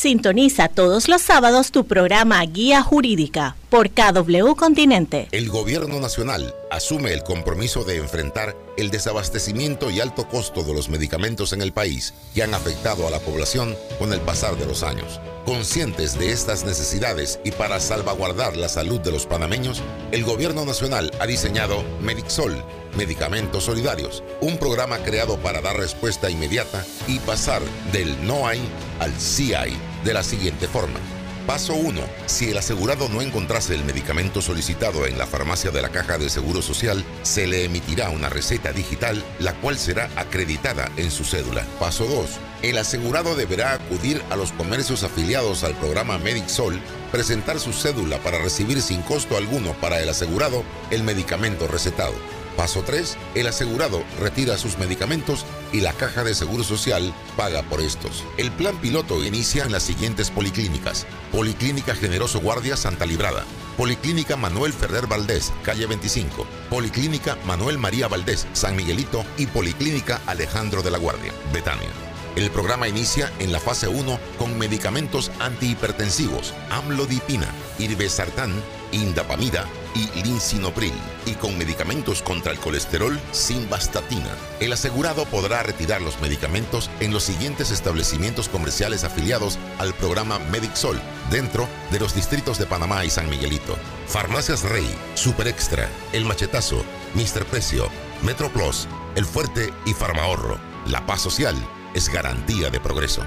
Sintoniza todos los sábados tu programa Guía Jurídica por KW Continente. El gobierno nacional asume el compromiso de enfrentar el desabastecimiento y alto costo de los medicamentos en el país que han afectado a la población con el pasar de los años. Conscientes de estas necesidades y para salvaguardar la salud de los panameños, el gobierno nacional ha diseñado Medixol, Medicamentos Solidarios, un programa creado para dar respuesta inmediata y pasar del no hay al sí hay de la siguiente forma. Paso 1. Si el asegurado no encontrase el medicamento solicitado en la farmacia de la Caja de Seguro Social, se le emitirá una receta digital, la cual será acreditada en su cédula. Paso 2. El asegurado deberá acudir a los comercios afiliados al programa MedicSol, presentar su cédula para recibir sin costo alguno para el asegurado el medicamento recetado. Paso 3. El asegurado retira sus medicamentos y la Caja de Seguro Social paga por estos. El plan piloto inicia en las siguientes policlínicas. Policlínica Generoso Guardia Santa Librada. Policlínica Manuel Ferrer Valdés, calle 25. Policlínica Manuel María Valdés, San Miguelito y Policlínica Alejandro de la Guardia, Betania. El programa inicia en la fase 1 con medicamentos antihipertensivos, amlodipina, irbesartán, indapamida y linsinopril y con medicamentos contra el colesterol sin bastatina. El asegurado podrá retirar los medicamentos en los siguientes establecimientos comerciales afiliados al programa MedicSol dentro de los distritos de Panamá y San Miguelito. Farmacias Rey, Super Extra, El Machetazo, Mister Precio, Metro Plus, El Fuerte y Farmahorro. La paz social es garantía de progreso.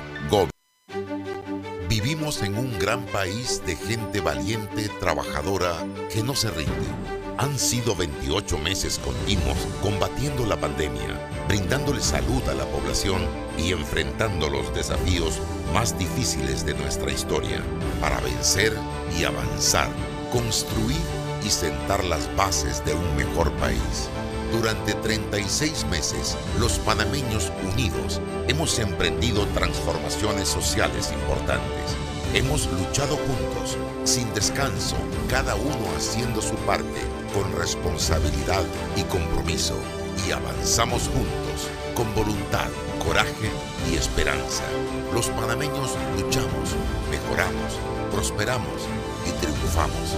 Vivimos en un gran país de gente valiente, trabajadora, que no se rinde. Han sido 28 meses continuos combatiendo la pandemia, brindándole salud a la población y enfrentando los desafíos más difíciles de nuestra historia para vencer y avanzar, construir y sentar las bases de un mejor país. Durante 36 meses, los panameños unidos hemos emprendido transformaciones sociales importantes. Hemos luchado juntos, sin descanso, cada uno haciendo su parte, con responsabilidad y compromiso. Y avanzamos juntos, con voluntad, coraje y esperanza. Los panameños luchamos, mejoramos, prosperamos y triunfamos.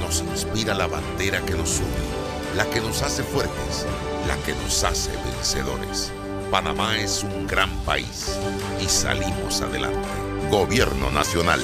Nos inspira la bandera que nos une la que nos hace fuertes, la que nos hace vencedores. Panamá es un gran país y salimos adelante. Gobierno Nacional.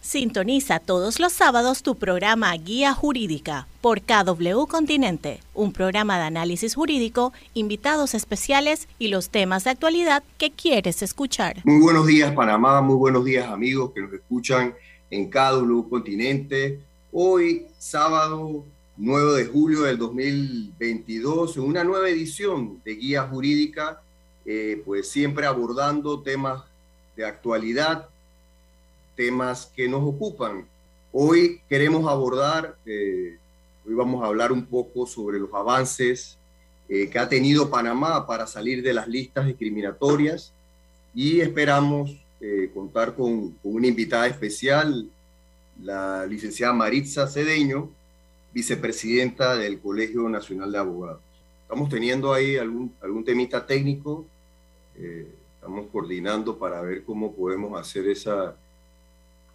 Sintoniza todos los sábados tu programa Guía Jurídica por KW Continente, un programa de análisis jurídico, invitados especiales y los temas de actualidad que quieres escuchar. Muy buenos días Panamá, muy buenos días amigos que nos escuchan en KW Continente. Hoy sábado 9 de julio del 2022, en una nueva edición de Guía Jurídica, eh, pues siempre abordando temas de actualidad, temas que nos ocupan. Hoy queremos abordar, eh, hoy vamos a hablar un poco sobre los avances eh, que ha tenido Panamá para salir de las listas discriminatorias y esperamos contar con, con una invitada especial, la licenciada Maritza Cedeño, vicepresidenta del Colegio Nacional de Abogados. Estamos teniendo ahí algún, algún temita técnico, eh, estamos coordinando para ver cómo podemos hacer esa...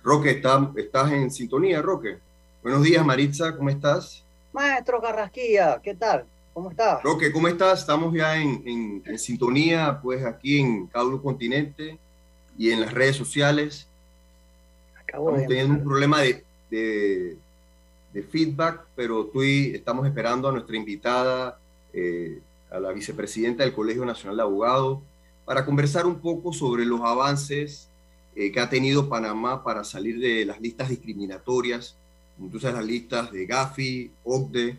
Roque, ¿estás, ¿estás en sintonía, Roque? Buenos días, Maritza, ¿cómo estás? Maestro Carrasquilla, ¿qué tal? ¿Cómo estás? Roque, ¿cómo estás? Estamos ya en, en, sintonía, pues aquí en Caulo Continente y en las redes sociales. Acabo Estamos teniendo un problema de, de, de feedback, pero estamos esperando a nuestra invitada, eh, a la vicepresidenta del Colegio Nacional de Abogados, para conversar un poco sobre los avances eh, que ha tenido Panamá para salir de las listas discriminatorias, incluso las listas de Gafi, OCDE,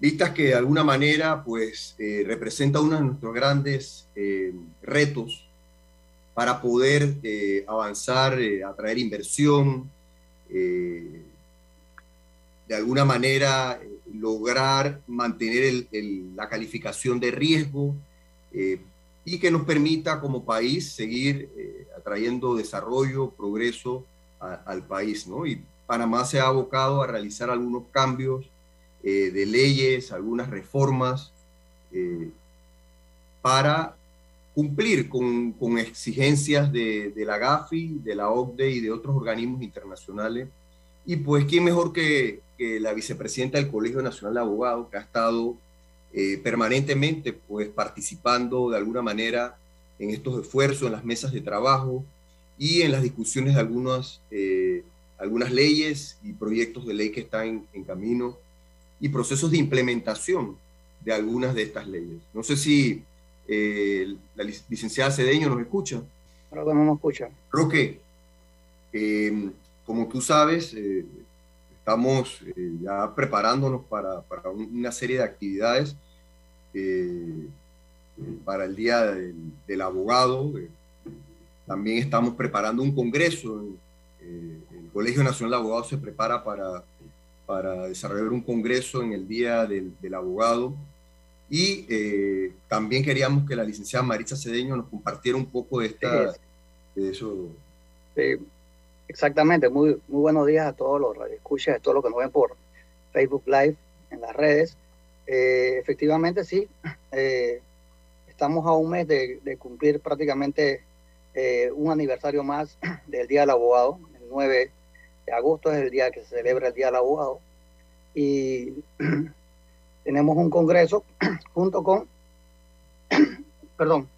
listas que de alguna manera pues eh, representa uno de nuestros grandes retos para poder avanzar, atraer inversión, de alguna manera eh, lograr mantener la calificación de riesgo eh, y que nos permita como país seguir eh, atrayendo desarrollo, progreso al país. ¿no? Y Panamá se ha abocado a realizar algunos cambios de leyes, algunas reformas para cumplir con, con exigencias de, de, la GAFI, de la OCDE y de otros organismos internacionales. Y pues, ¿quién mejor que, que la vicepresidenta del Colegio Nacional de Abogados, que ha estado eh, permanentemente pues, participando de alguna manera en estos esfuerzos, en las mesas de trabajo y en las discusiones de algunas, eh, algunas leyes y proyectos de ley que están en camino y procesos de implementación de algunas de estas leyes. No sé si eh, la licenciada Cedeño nos escucha. Creo que no nos escucha. Roque, eh, como tú sabes, eh, estamos ya preparándonos para, para, una serie de actividades para el Día del, del Abogado. también estamos preparando un congreso. el Colegio Nacional de Abogados se prepara para, para desarrollar un congreso en el Día del, del Abogado y eh, también queríamos que la licenciada Maritza Cedeño nos compartiera un poco de, esta, de eso. Sí, exactamente. Muy, muy buenos días a todos los radioescuchas, a todos los que nos ven por Facebook Live, en las redes. Eh, efectivamente, sí. Eh, estamos a un mes de, cumplir prácticamente un aniversario más del Día del Abogado. El 9 de agosto es el día que se celebra el Día del Abogado. Y tenemos un congreso junto con, perdón,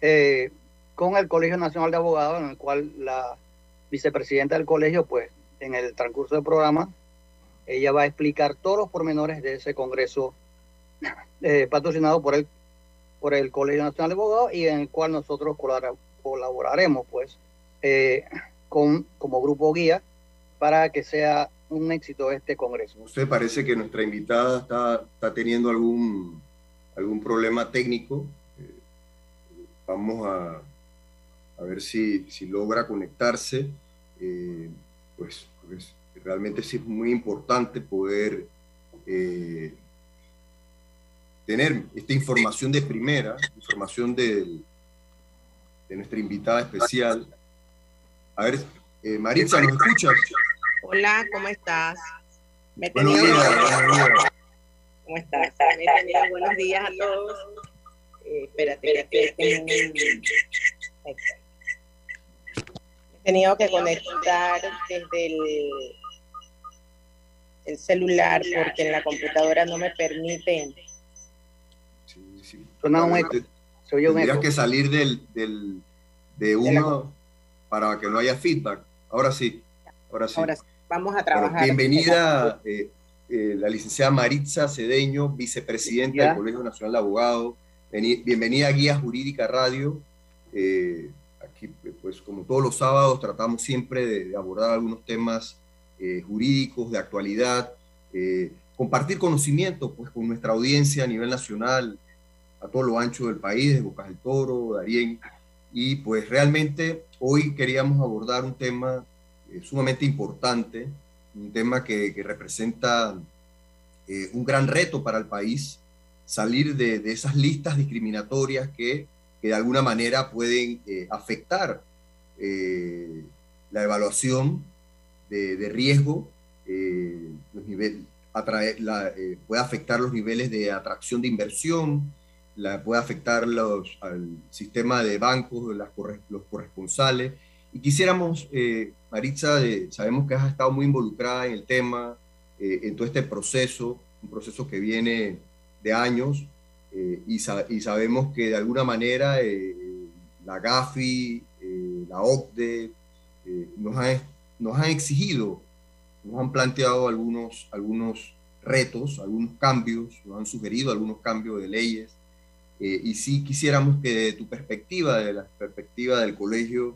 eh, con el Colegio Nacional de Abogados, en el cual la vicepresidenta del colegio, pues en el transcurso del programa, ella va a explicar todos los pormenores de ese congreso eh, patrocinado por el, por el Colegio Nacional de Abogados y en el cual nosotros colaboraremos, pues, eh, con, como grupo guía para que sea un éxito este congreso. Usted parece que nuestra invitada está, está teniendo algún, algún problema técnico. Eh, vamos a, a, ver si, si logra conectarse. Eh, pues, pues, realmente sí es muy importante poder eh, tener esta información de primera, información de, de nuestra invitada especial. A ver, Maritza, ¿nos escucha? Hola, ¿cómo estás? Me he tenido... Buenos días, ¿Cómo estás? Buenos días a todos. Eh, espérate, tengo un... He tenido que conectar desde el, el celular porque en la computadora no me permiten. Sí, sí. Suena un eco. Tendrías que salir del, del, de uno para que no haya feedback. Ahora sí. Ahora sí. Ahora sí. Vamos a trabajar. bienvenida eh, eh, la licenciada Maritza Cedeño, vicepresidenta del Colegio Nacional de Abogados. Bienvenida a Guía Jurídica Radio. Eh, aquí, pues como todos los sábados, tratamos siempre de, abordar algunos temas jurídicos de actualidad, compartir conocimiento pues, con nuestra audiencia a nivel nacional, a todo lo ancho del país, de Bocas del Toro, Darién. Y pues realmente hoy queríamos abordar un tema sumamente importante, un tema que, representa eh, un gran reto para el país, salir de, esas listas discriminatorias que, de alguna manera pueden eh, afectar eh, la evaluación de, riesgo, los niveles, la, puede afectar los niveles de atracción de inversión, la, puede afectar los, al sistema de bancos, las, los corresponsales, y quisiéramos, eh, Maritza, sabemos que has estado muy involucrada en el tema, eh, en todo este proceso, un proceso que viene de años, eh, y, y, sabemos que de alguna manera la GAFI, la OCDE, nos, han, nos han exigido, nos han planteado algunos, algunos retos, algunos cambios, nos han sugerido algunos cambios de leyes, y sí quisiéramos que de tu perspectiva, de la perspectiva del colegio,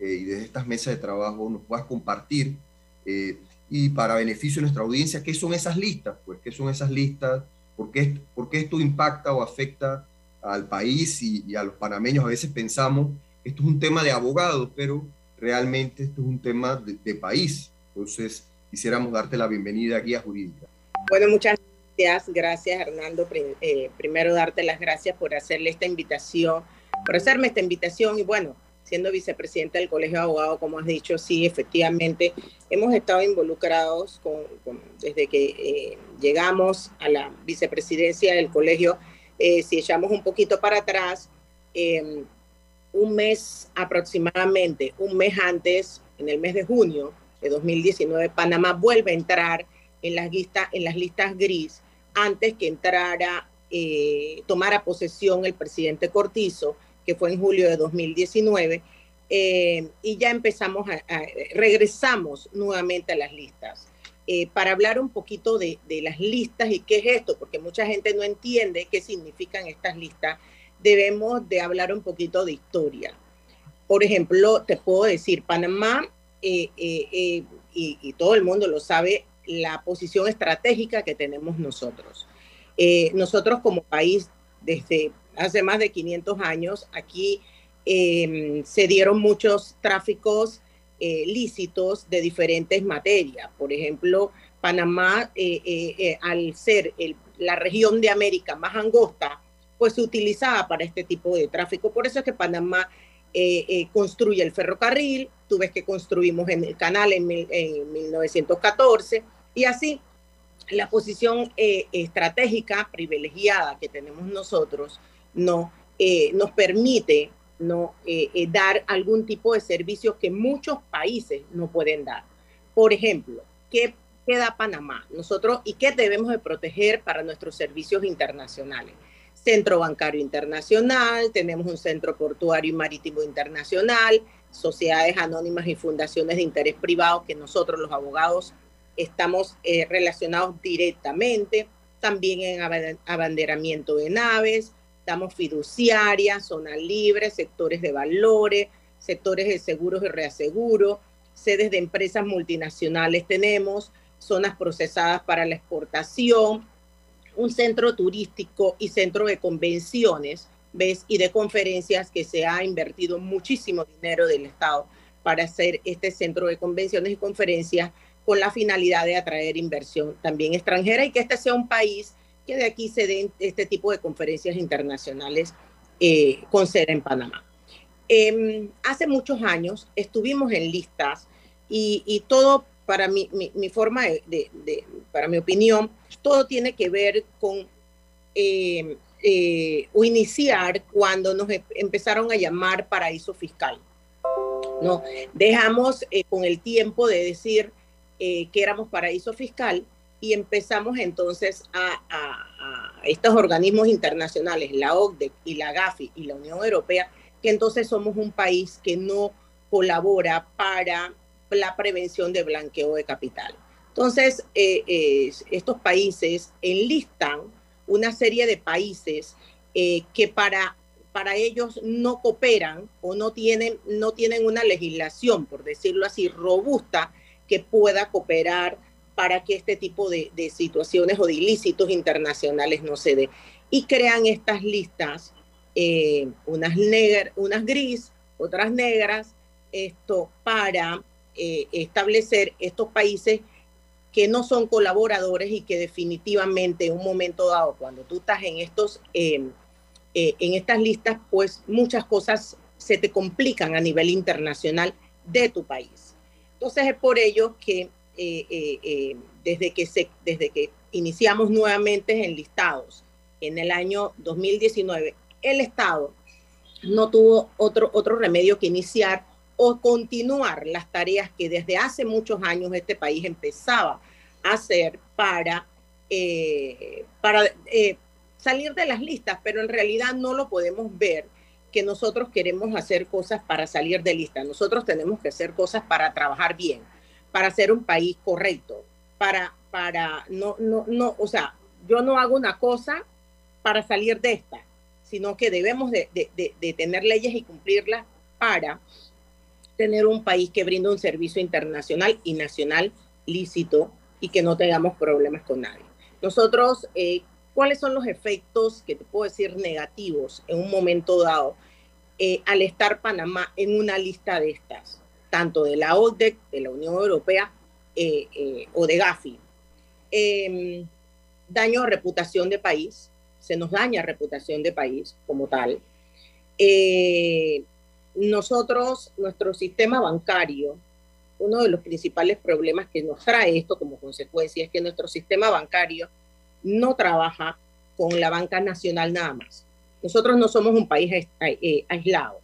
eh, y desde estas mesas de trabajo nos puedas compartir eh, y para beneficio de nuestra audiencia, ¿qué son esas listas? Pues, ¿qué son esas listas? ¿Por qué, por esto impacta o afecta al país y, a los panameños? A veces pensamos esto es un tema de abogados, pero realmente esto es un tema de, país. Entonces, quisiéramos darte la bienvenida a Jurídica. Bueno, muchas gracias. Gracias, Hernando. Eh, primero, darte las gracias por hacerle esta invitación, por hacerme esta invitación y bueno, siendo vicepresidenta del Colegio de Abogados, como has dicho, sí, efectivamente, hemos estado involucrados con, desde que eh, llegamos a la vicepresidencia del colegio. Eh, si echamos un poquito para atrás, em, un mes aproximadamente, un mes antes, en el mes de junio de 2019, Panamá vuelve a entrar en las listas, en las listas gris antes que entrara, eh, tomara posesión el presidente Cortizo, que fue en julio de 2019, eh, y ya empezamos a, regresamos nuevamente a las listas. Eh, para hablar un poquito de, de, las listas y qué es esto, porque mucha gente no entiende qué significan estas listas, debemos de hablar un poquito de historia. Por ejemplo, te puedo decir, Panamá, y, y, todo el mundo lo sabe, la posición estratégica que tenemos nosotros. Eh, nosotros como país, desde hace más de 500 años, aquí em, se dieron muchos tráficos eh, lícitos de diferentes materias. Por ejemplo, Panamá, eh, al ser la región de América más angosta, pues se utilizaba para este tipo de tráfico. Por eso es que Panamá construye el ferrocarril, tú ves que construimos en el canal en, en 1914 y así, la posición eh, estratégica privilegiada que tenemos nosotros no, eh, nos permite eh, dar algún tipo de servicio que muchos países no pueden dar. Por ejemplo, ¿qué, ¿qué da Panamá? Nosotros, ¿y qué debemos de proteger para nuestros servicios internacionales? Centro Bancario Internacional, tenemos un Centro Portuario y Marítimo Internacional, sociedades anónimas y fundaciones de interés privado que nosotros los abogados estamos eh, relacionados directamente, también en abanderamiento de naves, damos fiduciaria, zona libre, sectores de valores, sectores de seguros y reaseguro, sedes de empresas multinacionales tenemos, zonas procesadas para la exportación, un centro turístico y centro de convenciones, ¿ves? Y de conferencias que se ha invertido muchísimo dinero del Estado para hacer este centro de convenciones y conferencias con la finalidad de atraer inversión también extranjera y que este sea un país que de aquí se den este tipo de conferencias internacionales eh, con sede en Panamá. Em, hace muchos años estuvimos en listas y, todo, para mi, forma de, para mi opinión, todo tiene que ver con em, eh, o iniciar cuando nos em, empezaron a llamar paraíso fiscal. No, dejamos eh, con el tiempo de decir, eh, que éramos paraíso fiscal y empezamos entonces a, estos organismos internacionales, la OCDE y la GAFI y la Unión Europea, que entonces somos un país que no colabora para la prevención de blanqueo de capital. Entonces, eh, estos países enlistan una serie de países eh, que para, para ellos no cooperan o no tienen, no tienen una legislación, por decirlo así, robusta que pueda cooperar para que este tipo de, situaciones o de ilícitos internacionales no se dé. Y crean estas listas, eh, unas, unas gris, otras negras, esto para eh, establecer estos países que no son colaboradores y que definitivamente en un momento dado, cuando tú estás en, estos, em, eh, en estas listas, pues muchas cosas se te complican a nivel internacional de tu país. Entonces es por ello que eh, desde, que se, desde que iniciamos nuevamente en listados en el año 2019, el Estado no tuvo otro, otro remedio que iniciar o continuar las tareas que desde hace muchos años este país empezaba a hacer para, para salir de las listas, pero en realidad no lo podemos ver que nosotros queremos hacer cosas para salir de lista. Nosotros tenemos que hacer cosas para trabajar bien, para ser un país correcto, para, para, no, no, no, o sea, yo no hago una cosa para salir de esta, sino que debemos de, de, tener leyes y cumplirlas para tener un país que brinda un servicio internacional y nacional lícito y que no tengamos problemas con nadie. Nosotros eh, ¿Cuáles son los efectos que te puedo decir negativos en un momento dado eh, al estar Panamá en una lista de estas, tanto de la ODEC, de la Unión Europea eh, eh, o de Gafi? Em, daño a reputación de país, se nos daña reputación de país como tal. Nosotros, nuestro sistema bancario, uno de los principales problemas que nos trae esto como consecuencia es que nuestro sistema bancario no trabaja con la banca nacional nada más. nosotros no somos un país eh, aislado.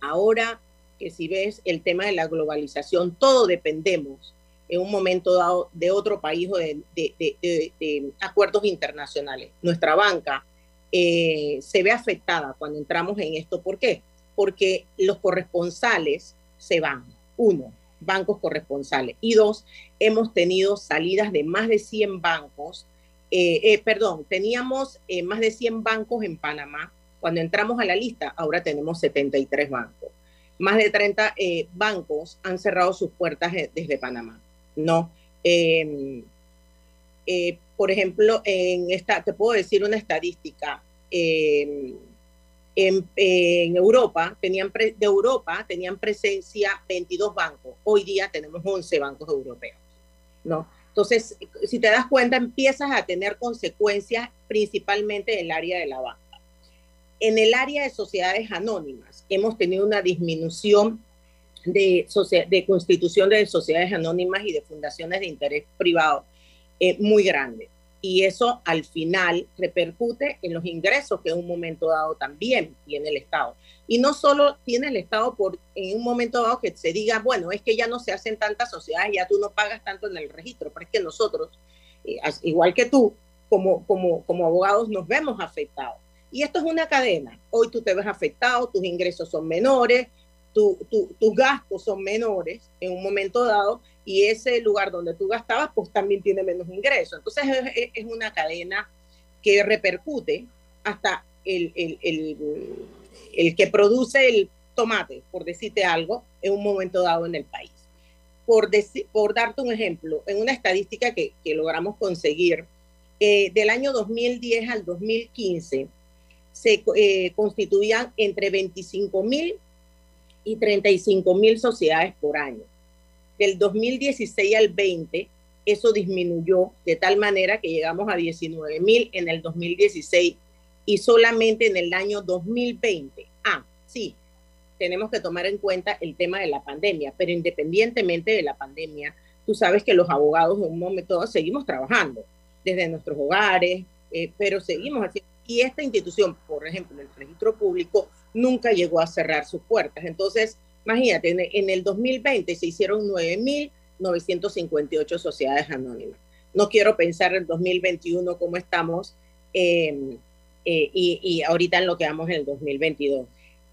Ahora que si ves el tema de la globalización, todo dependemos en un momento dado de otro país o de, acuerdos internacionales. Nuestra banca eh, se ve afectada cuando entramos en esto. ¿Por qué? Porque los corresponsales se van. Uno, bancos corresponsales. Y dos, hemos tenido salidas de más de 100 bancos. Eh, eh, perdón, teníamos más de 100 bancos en Panamá. Cuando entramos a la lista, ahora tenemos 73 bancos. Más de 30 bancos han cerrado sus puertas desde Panamá. ¿no? Em, eh, por ejemplo, en esta, te puedo decir una estadística. Em, en, Europa, tenían de Europa tenían presencia 22 bancos. Hoy día tenemos 11 bancos europeos, ¿no? Entonces, si te das cuenta, empiezas a tener consecuencias principalmente en el área de la banca. En el área de sociedades anónimas, hemos tenido una disminución de, de constitución de sociedades anónimas y de fundaciones de interés privado eh, muy grande. Y eso al final repercute en los ingresos que en un momento dado también tiene el Estado. Y no solo tiene el Estado por en un momento dado que se diga, bueno, es que ya no se hacen tantas sociedades, ya tú no pagas tanto en el registro, pero es que nosotros, eh, igual que tú, como, como, como abogados, nos vemos afectados. Y esto es una cadena. Hoy tú te ves afectado, tus ingresos son menores, tus gastos son menores en un momento dado y ese lugar donde tú gastabas pues también tiene menos ingresos. Entonces es, una cadena que repercute hasta el, el, que produce el tomate, por decirte algo, en un momento dado en el país. Por, por darte un ejemplo, en una estadística que, logramos conseguir, eh, del año 2010 al 2015 se eh, constituían entre 25 mil y 35 mil sociedades por año. Del 2016 al 20, eso disminuyó de tal manera que llegamos a 19 mil en el 2016 y solamente en el año 2020. Ah, sí, tenemos que tomar en cuenta el tema de la pandemia, pero independientemente de la pandemia, tú sabes que los abogados en un momento seguimos trabajando desde nuestros hogares, eh, pero seguimos haciendo. Y esta institución, por ejemplo, el registro público, nunca llegó a cerrar sus puertas. Entonces, imagínate, en, el 2020 se hicieron 9.958 sociedades anónimas. No quiero pensar en el 2021 cómo estamos em, eh, y, ahorita en lo que vamos en el 2022.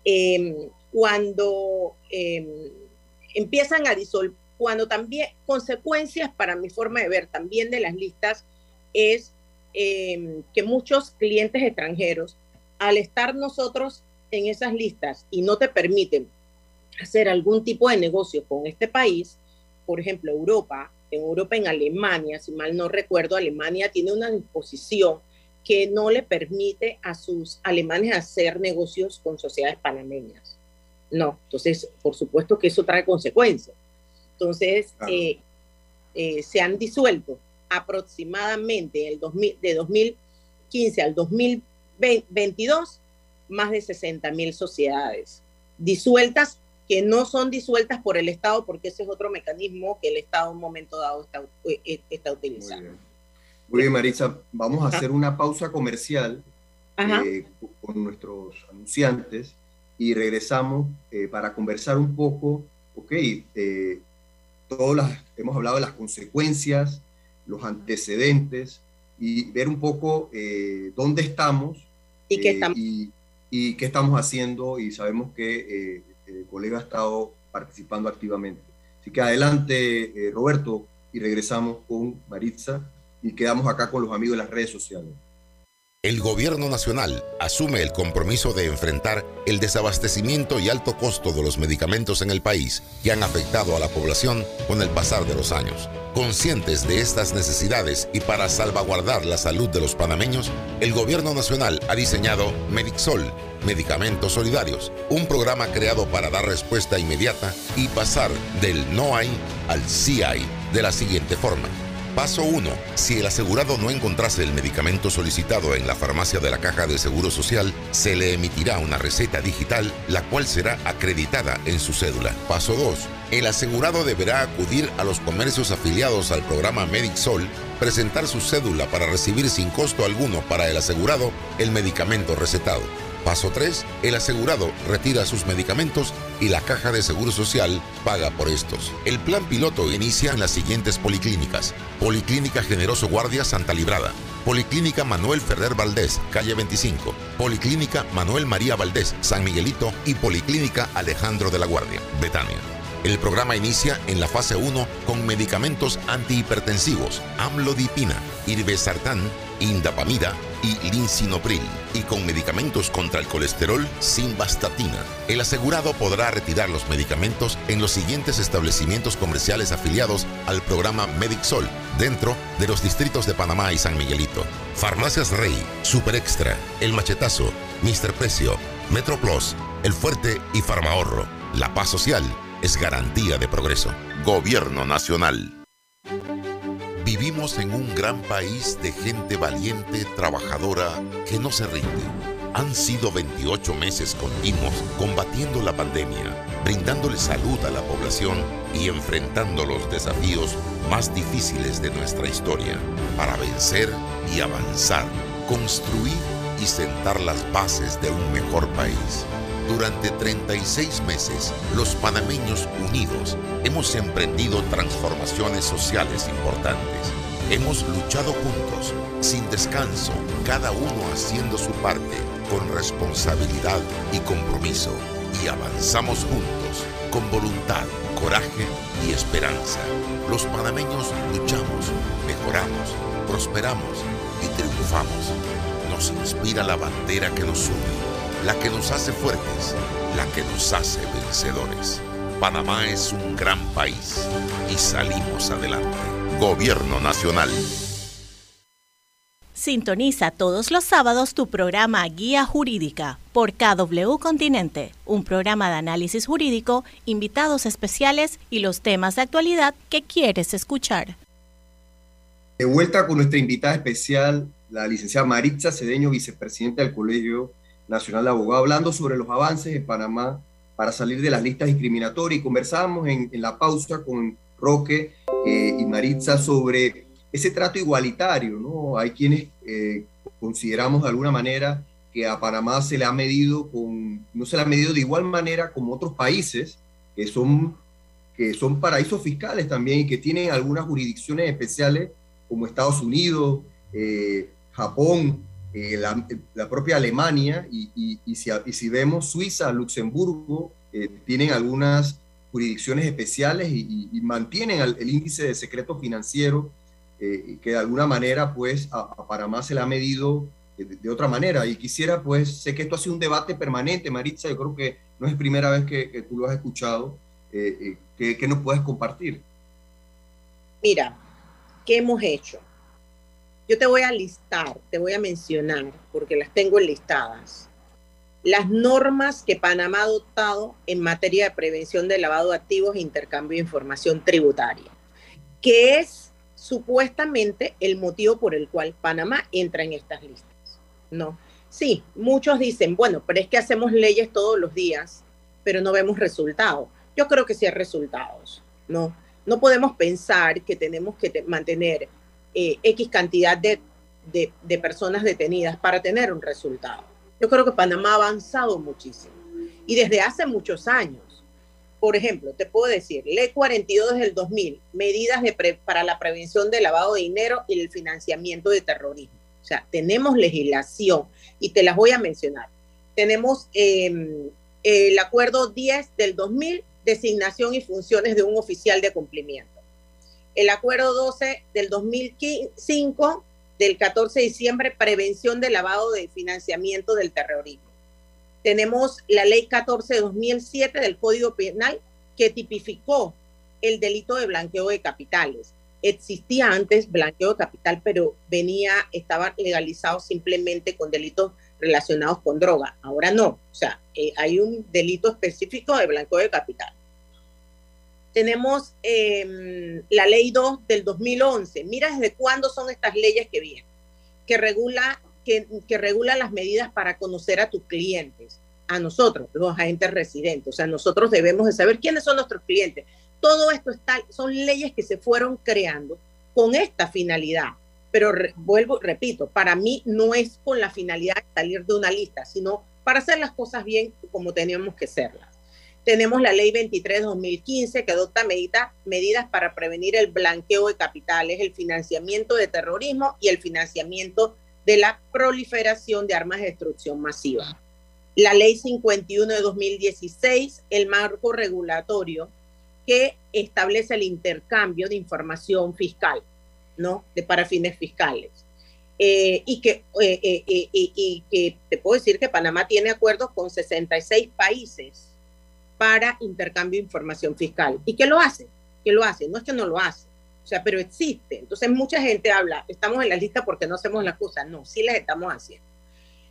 Em, cuando em, empiezan a disolver, cuando también consecuencias para mi forma de ver también de las listas es que muchos clientes extranjeros, al estar nosotros en esas listas y no te permiten hacer algún tipo de negocio con este país, por ejemplo, Europa, en Europa, en Alemania, si mal no recuerdo, Alemania tiene una disposición que no le permite a sus alemanes hacer negocios con sociedades panameñas. No, entonces, por supuesto que eso trae consecuencias. Entonces, eh, eh, se han disuelto aproximadamente el 2000, de 2015 al 2022 más de 60 mil sociedades disueltas que no son disueltas por el Estado, porque ese es otro mecanismo que el Estado en un momento dado está, eh, está utilizando. Muy bien. Marisa, vamos a hacer una pausa comercial eh, con nuestros anunciantes y regresamos eh, para conversar un poco, ok, todas las, hemos hablado de las consecuencias, los antecedentes y ver un poco dónde estamos y, qué estamos y qué estamos haciendo y sabemos que eh, el colega ha estado participando activamente. Así que adelante, eh, Roberto, y regresamos con Maritza y quedamos acá con los amigos de las redes sociales. El gobierno nacional asume el compromiso de enfrentar el desabastecimiento y alto costo de los medicamentos en el país que han afectado a la población con el pasar de los años. Conscientes de estas necesidades y para salvaguardar la salud de los panameños, el gobierno nacional ha diseñado Medixol, Medicamentos Solidarios, un programa creado para dar respuesta inmediata y pasar del no hay al sí hay de la siguiente forma Paso 1. Si el asegurado no encontrase el medicamento solicitado en la farmacia de la Caja de Seguro Social, se le emitirá una receta digital, la cual será acreditada en su cédula. Paso 2. El asegurado deberá acudir a los comercios afiliados al programa MedicSol presentar su cédula para recibir sin costo alguno para el asegurado el medicamento recetado. Paso 3. El asegurado retira sus medicamentos y la caja de seguro social paga por estos. El plan piloto inicia en las siguientes policlínicas. Policlínica Generoso Guardia Santa Librada. Policlínica Manuel Ferrer Valdés, calle 25. Policlínica Manuel María Valdés, San Miguelito y Policlínica Alejandro de la Guardia, Betania. El programa inicia en la fase 1 con medicamentos antihipertensivos, amlodipina, irbesartán, indapamida y linsinopril, y con medicamentos contra el colesterol sin bastatina. El asegurado podrá retirar los medicamentos en los siguientes establecimientos comerciales afiliados al programa MedicSol, dentro de los distritos de Panamá y San Miguelito. Farmacias Rey, Super Extra, El Machetazo, Mister Precio, Metro Plus, El Fuerte y Farmahorro. La paz social es garantía de progreso. Gobierno Nacional. Vivimos en un gran país de gente valiente, trabajadora, que no se rinde. Han sido 28 meses continuos combatiendo la pandemia, brindándole salud a la población y enfrentando los desafíos más difíciles de nuestra historia para vencer y avanzar, construir y sentar las bases de un mejor país. Durante 36 meses, los panameños unidos hemos emprendido transformaciones sociales importantes. Hemos luchado juntos, sin descanso, cada uno haciendo su parte, con responsabilidad y compromiso. Y avanzamos juntos, con voluntad, coraje y esperanza. Los panameños luchamos, mejoramos, prosperamos y triunfamos. Nos inspira la bandera que nos une la que nos hace fuertes, la que nos hace vencedores. Panamá es un gran país y salimos adelante. Gobierno Nacional. Sintoniza todos los sábados tu programa Guía Jurídica por KW Continente, un programa de análisis jurídico, invitados especiales y los temas de actualidad que quieres escuchar. De vuelta con nuestra invitada especial, la licenciada Maritza Cedeño, vicepresidenta del Colegio Nacional de Abogados, hablando sobre los avances en Panamá para salir de las listas discriminatorias. Y conversábamos en, la pausa con Roque eh, y Maritza sobre ese trato igualitario, ¿no? Hay quienes eh, consideramos de alguna manera que a Panamá se le ha medido con, no se le ha medido de igual manera como otros países que son, que son paraísos fiscales también y que tienen algunas jurisdicciones especiales como Estados Unidos, eh, Japón, eh, la, propia Alemania y, si, vemos Suiza, Luxemburgo, eh, tienen algunas jurisdicciones especiales y, mantienen el, índice de secreto financiero eh, que de alguna manera pues a, Panamá se le ha medido de, otra manera. Y quisiera pues, sé que esto ha sido un debate permanente, Maritza, yo creo que no es primera vez que, tú lo has escuchado, que, que nos puedes compartir. Mira, ¿qué hemos hecho? Yo te voy a listar, te voy a mencionar, porque las tengo enlistadas, las normas que Panamá ha adoptado en materia de prevención de lavado de activos e intercambio de información tributaria, que es supuestamente el motivo por el cual Panamá entra en estas listas. No. Sí, muchos dicen, bueno, pero es que hacemos leyes todos los días, pero no vemos resultados. Yo creo que sí hay resultados, ¿no? No podemos pensar que tenemos que mantener eh, X cantidad de, de, personas detenidas para tener un resultado. Yo creo que Panamá ha avanzado muchísimo y desde hace muchos años. Por ejemplo, te puedo decir, Ley 42 del 2000, medidas para la prevención del lavado de dinero y el financiamiento de terrorismo. O sea, tenemos legislación y te las voy a mencionar. Tenemos em, el acuerdo 10 del 2000, designación y funciones de un oficial de cumplimiento el acuerdo 12 del 2005 del 14 de diciembre, prevención del lavado de financiamiento del terrorismo. Tenemos la ley 14 de 2007 del Código Penal que tipificó el delito de blanqueo de capitales. Existía antes blanqueo de capital, pero venía, estaba legalizado simplemente con delitos relacionados con droga. Ahora no, o sea, eh, hay un delito específico de blanqueo de capital. Tenemos em, la ley 2 del 2011. Mira desde cuándo son estas leyes que vienen, que regula, que, regula las medidas para conocer a tus clientes, a nosotros, los agentes residentes. O sea, nosotros debemos de saber quiénes son nuestros clientes. Todo esto está, son leyes que se fueron creando con esta finalidad. Pero vuelvo, repito, para mí no es con la finalidad de salir de una lista, sino para hacer las cosas bien como teníamos que hacerlas. Tenemos la ley 23-2015 que adopta medidas para prevenir el blanqueo de capitales, el financiamiento de terrorismo y el financiamiento de la proliferación de armas de destrucción masiva. La ley 51 de 2016, el marco regulatorio que establece el intercambio de información fiscal, ¿no? De para fines fiscales. Eh, y, que, eh, eh, y que te puedo decir que Panamá tiene acuerdos con 66 países para intercambio de información fiscal. ¿Y qué lo hace? ¿Qué lo hace? No es que no lo hace, o sea, pero existe. Entonces mucha gente habla, estamos en la lista porque no hacemos las cosas. No, sí las estamos haciendo.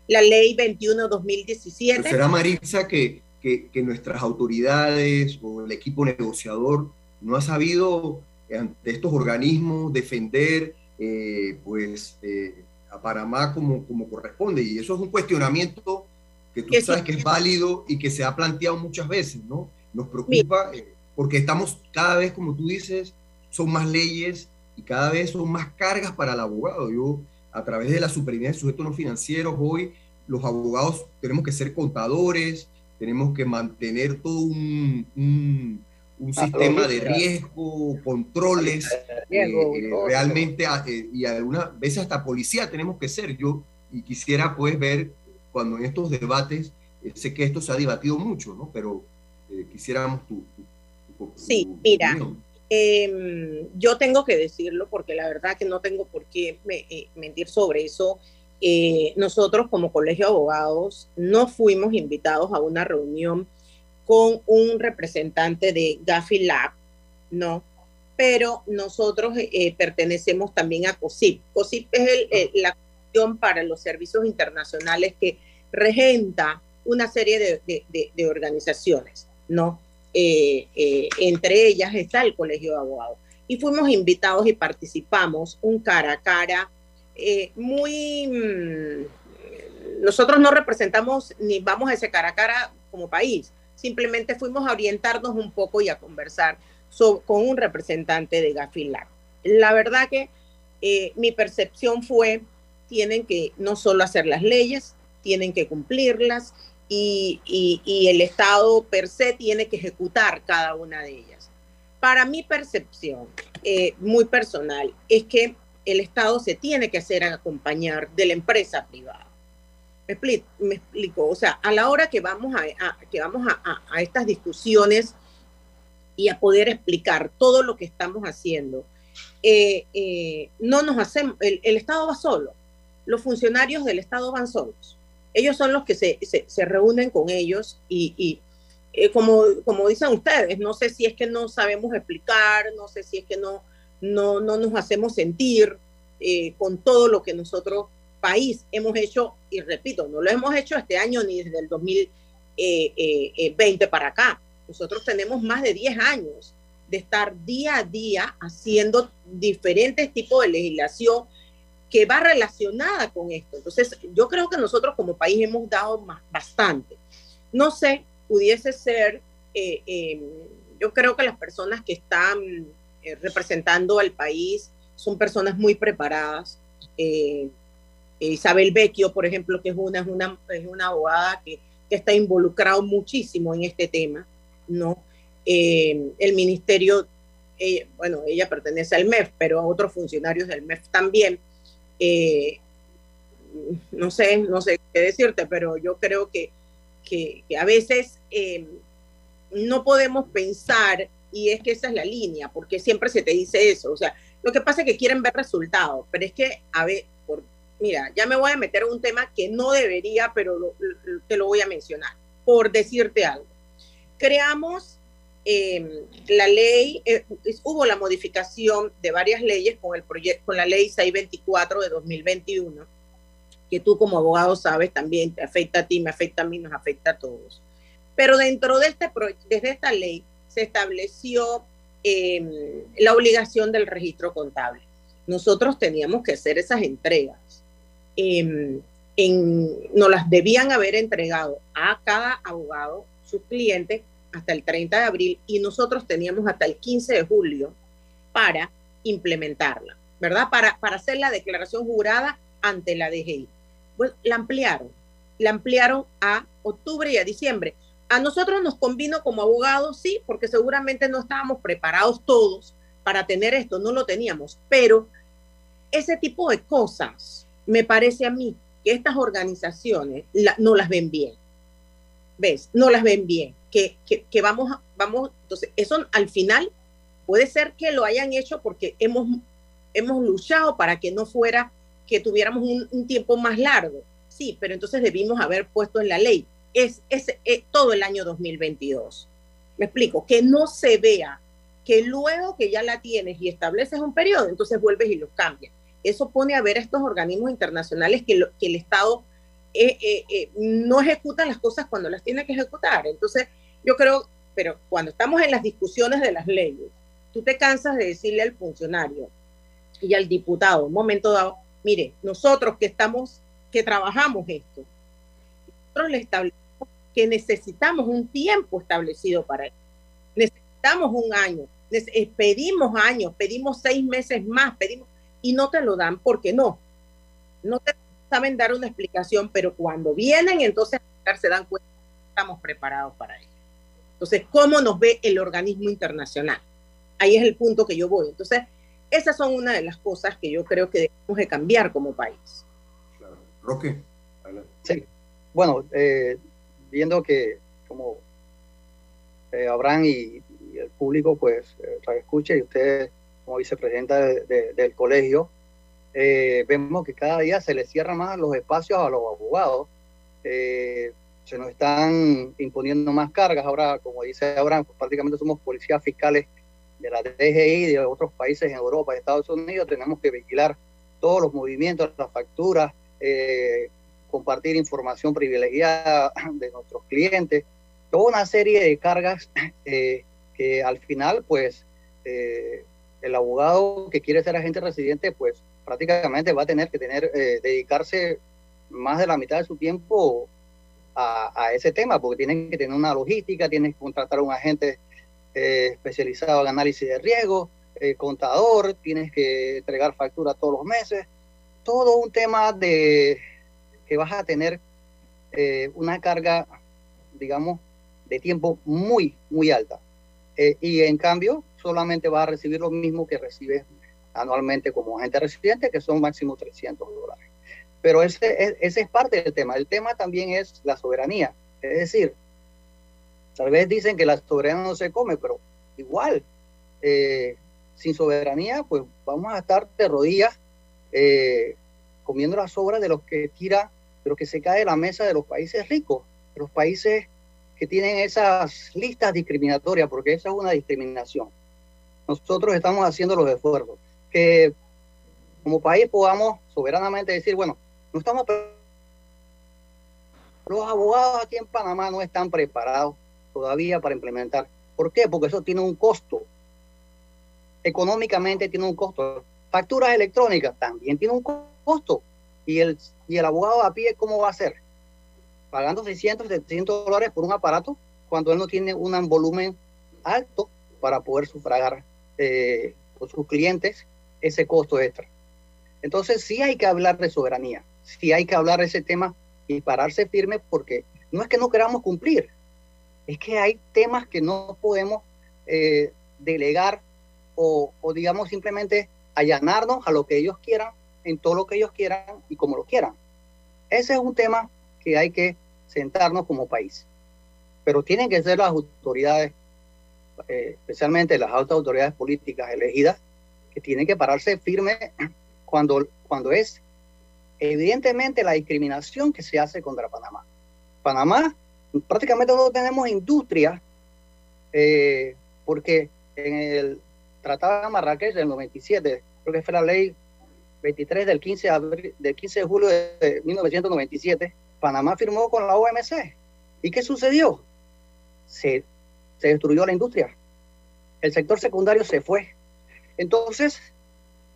La ley 21-2017. ¿Será Marisa que, que, nuestras autoridades o el equipo negociador no ha sabido ante estos organismos defender eh, pues eh, a Panamá como, como corresponde? Y eso es un cuestionamiento que tú sabes que es válido y que se ha planteado muchas veces, ¿no? Nos preocupa eh, porque estamos cada vez, como tú dices, son más leyes y cada vez son más cargas para el abogado. Yo, a través de la superintendencia de sujetos no financieros, hoy los abogados tenemos que ser contadores, tenemos que mantener todo un, un, sistema de riesgo, controles, eh, eh, realmente, y algunas veces hasta policía tenemos que ser. Yo y quisiera pues ver cuando en estos debates, eh, sé que esto se ha debatido mucho, ¿no? Pero eh, quisiéramos tu, Sí, mira, em, yo tengo que decirlo porque la verdad que no tengo por qué eh, mentir sobre eso. nosotros como colegio de abogados no fuimos invitados a una reunión con un representante de Gafi Lab, ¿no? Pero nosotros pertenecemos también a COSIP. COSIP es el, la para los Servicios Internacionales que regenta una serie de, organizaciones, ¿no? Eh, eh, entre ellas está el Colegio de Abogados. Y fuimos invitados y participamos un cara a cara eh, muy... Mm, nosotros no representamos ni vamos a ese cara a cara como país, simplemente fuimos a orientarnos un poco y a conversar con un representante de Gafilac. La verdad que mi percepción fue tienen que no solo hacer las leyes, tienen que cumplirlas y, el Estado per se tiene que ejecutar cada una de ellas. Para mi percepción eh, muy personal es que el Estado se tiene que hacer acompañar de la empresa privada. Me explico, o sea, a la hora que vamos a, que vamos a, estas discusiones y a poder explicar todo lo que estamos haciendo, eh, eh, no nos hacemos, el Estado va solo los funcionarios del Estado van solos. Ellos son los que se, se, reúnen con ellos y, eh, como, como dicen ustedes, no sé si es que no sabemos explicar, no sé si es que no, no, no nos hacemos sentir eh, con todo lo que nosotros, país, hemos hecho, y repito, no lo hemos hecho este año ni desde el 2020 eh, para acá. Nosotros tenemos más de 10 años de estar día a día haciendo diferentes tipos de legislación, que va relacionada con esto. Entonces, yo creo que nosotros como país hemos dado más, bastante. No sé, pudiese ser, eh, em, yo creo que las personas que están eh, representando al país son personas muy preparadas. Eh, Isabel Vecchio, por ejemplo, que es una, es una, es una abogada que, que está involucrado muchísimo en este tema, ¿no? el ministerio, bueno, ella pertenece al MEF, pero a otros funcionarios del MEF también eh, no sé, no sé qué decirte, pero yo creo que, que, a veces eh, no podemos pensar, y es que esa es la línea, porque siempre se te dice eso, o sea, lo que pasa es que quieren ver resultados, pero es que, a ver, mira, ya me voy a meter en un tema que no debería, pero te lo voy a mencionar, por decirte algo. Creamos eh, la ley, eh, hubo la modificación de varias leyes con, el con la ley 624 de 2021, que tú como abogado sabes también te afecta a ti, me afecta a mí, nos afecta a todos. Pero dentro de este desde esta ley se estableció em, la obligación del registro contable. Nosotros teníamos que hacer esas entregas. Eh, en, nos las debían haber entregado a cada abogado, sus clientes, hasta el 30 de abril y nosotros teníamos hasta el 15 de julio para implementarla, ¿verdad? Para, para hacer la declaración jurada ante la DGI. Pues la ampliaron, la ampliaron a octubre y a diciembre. A nosotros nos convino como abogados, sí, porque seguramente no estábamos preparados todos para tener esto, no lo teníamos, pero ese tipo de cosas, me parece a mí que estas organizaciones no las ven bien. ¿Ves? No las ven bien. Que, que, vamos, vamos, entonces, eso al final puede ser que lo hayan hecho porque hemos, hemos luchado para que no fuera que tuviéramos un, tiempo más largo. Sí, pero entonces debimos haber puesto en la ley. Es, es, es todo el año 2022. Me explico, que no se vea que luego que ya la tienes y estableces un periodo, entonces vuelves y lo cambias eso pone a ver a estos organismos internacionales que, que el Estado eh, eh, eh, no ejecuta las cosas cuando las tiene que ejecutar. Entonces, yo creo, pero cuando estamos en las discusiones de las leyes, tú te cansas de decirle al funcionario y al diputado, un momento dado, mire, nosotros que estamos, que trabajamos esto, nosotros le establecemos que necesitamos un tiempo establecido para eso. Necesitamos un año, pedimos años, pedimos seis meses más, pedimos y no te lo dan porque no. No te saben dar una explicación, pero cuando vienen, entonces se dan cuenta que estamos preparados para ello. Entonces, ¿cómo nos ve el organismo internacional? Ahí es el punto que yo voy. Entonces, esas son una de las cosas que yo creo que debemos de cambiar como país. Claro. Roque. Sí. Bueno, eh, viendo que como eh, Abraham y, el público, pues, eh, escuche y ustedes como vicepresidenta del colegio, eh, vemos que cada día se le cierran más los espacios a los abogados. Eh, se nos están imponiendo más cargas. Ahora, como dice Abraham, pues prácticamente somos policías fiscales de la DGI, de otros países en Europa Estados Unidos. Tenemos que vigilar todos los movimientos, las facturas, eh, compartir información privilegiada de nuestros clientes. Toda una serie de cargas que al final, pues, el abogado que quiere ser agente residente, pues prácticamente va a tener que tener, eh, dedicarse más de la mitad de su tiempo a, ese tema, porque tienen que tener una logística, tienen que contratar a un agente eh, especializado en análisis de riesgo, eh, contador, tienes que entregar factura todos los meses, todo un tema de que vas a tener una carga, digamos, de tiempo muy, muy alta. y en cambio, solamente va a recibir lo mismo que recibe anualmente como agente residente, que son máximo 300 dólares. Pero ese, ese es parte del tema. El tema también es la soberanía. Es decir, tal vez dicen que la soberanía no se come, pero igual, eh, sin soberanía, pues vamos a estar de rodillas eh, comiendo las obras de los que tira, de los que se cae de la mesa de los países ricos, de los países que tienen esas listas discriminatorias, porque esa es una discriminación nosotros estamos haciendo los esfuerzos. Que como país podamos soberanamente decir, bueno, no estamos... Los abogados aquí en Panamá no están preparados todavía para implementar. ¿Por qué? Porque eso tiene un costo. Económicamente tiene un costo. Facturas electrónicas también tiene un costo. Y el, y el abogado a pie, ¿cómo va a ser? Pagando 600, 700 dólares por un aparato cuando él no tiene un volumen alto para poder sufragar eh, con sus clientes ese costo extra. Entonces sí hay que hablar de soberanía, sí hay que hablar de ese tema y pararse firme porque no es que no queramos cumplir, es que hay temas que no podemos eh, delegar o, o, digamos simplemente allanarnos a lo que ellos quieran, en todo lo que ellos quieran y como lo quieran. Ese es un tema que hay que sentarnos como país. Pero tienen que ser las autoridades eh, especialmente las altas autoridades políticas elegidas, que tienen que pararse firme cuando, cuando es evidentemente la discriminación que se hace contra Panamá. Panamá prácticamente no tenemos industria eh, porque en el Tratado de Marrakech del 97, creo que fue la ley 23 del 15 de, abril, del 15 de julio de 1997, Panamá firmó con la OMC. ¿Y qué sucedió? Se se destruyó la industria. El sector secundario se fue. Entonces,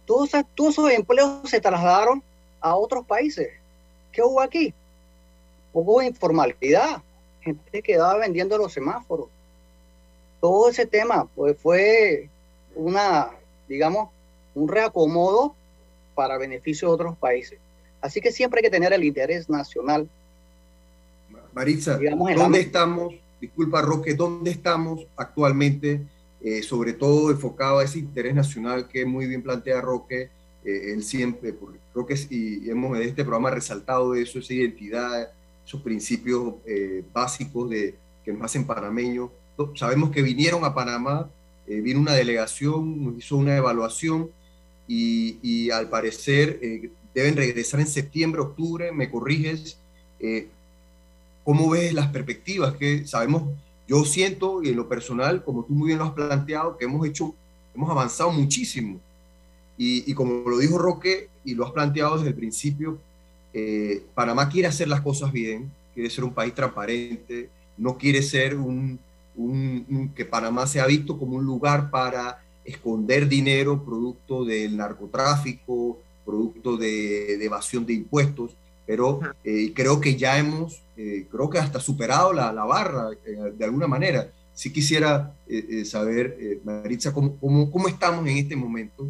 todos esos empleos se trasladaron a otros países. ¿Qué hubo aquí? Hubo informalidad. Gente quedaba vendiendo los semáforos. Todo ese tema pues, fue una, digamos, un reacomodo para beneficio de otros países. Así que siempre hay que tener el interés nacional. Maritza, ¿dónde estamos? Disculpa, Roque, ¿dónde estamos actualmente? Eh, sobre todo enfocado a ese interés nacional que muy bien plantea Roque, eh, él siempre, porque creo que y hemos en este programa resaltado eso, esa identidad, esos principios eh, básicos de, que nos hacen panameños. Sabemos que vinieron a Panamá, eh, vino una delegación, hizo una evaluación y, y al parecer deben regresar en septiembre, octubre, me corriges. ¿Cómo ves las perspectivas? Que sabemos, yo siento y en lo personal, como tú muy bien lo has planteado, que hemos hecho, hemos avanzado muchísimo y, como lo dijo Roque y lo has planteado desde el principio, eh, Panamá quiere hacer las cosas bien, quiere ser un país transparente, no quiere ser un, que Panamá sea visto como un lugar para esconder dinero producto del narcotráfico, producto de, evasión de impuestos, pero eh, creo que ya hemos, eh, creo que hasta superado la, la barra de alguna manera. Si quisiera saber, Maritza, ¿cómo, cómo, cómo estamos en este momento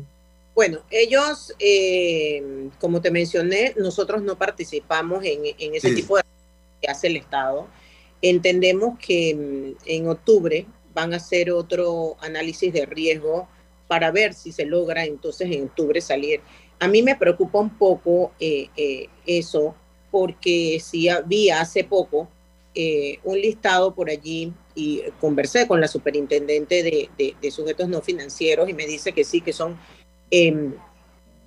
bueno, ellos, eh, como te mencioné, nosotros no participamos en, ese tipo de que hace el Estado. Entendemos que mm, en octubre van a hacer otro análisis de riesgo para ver si se logra entonces en octubre salir. A mí me preocupa un poco eh, eh, eso, porque si había hace poco un listado por allí y conversé con la superintendente de sujetos no financieros y me dice que sí, que son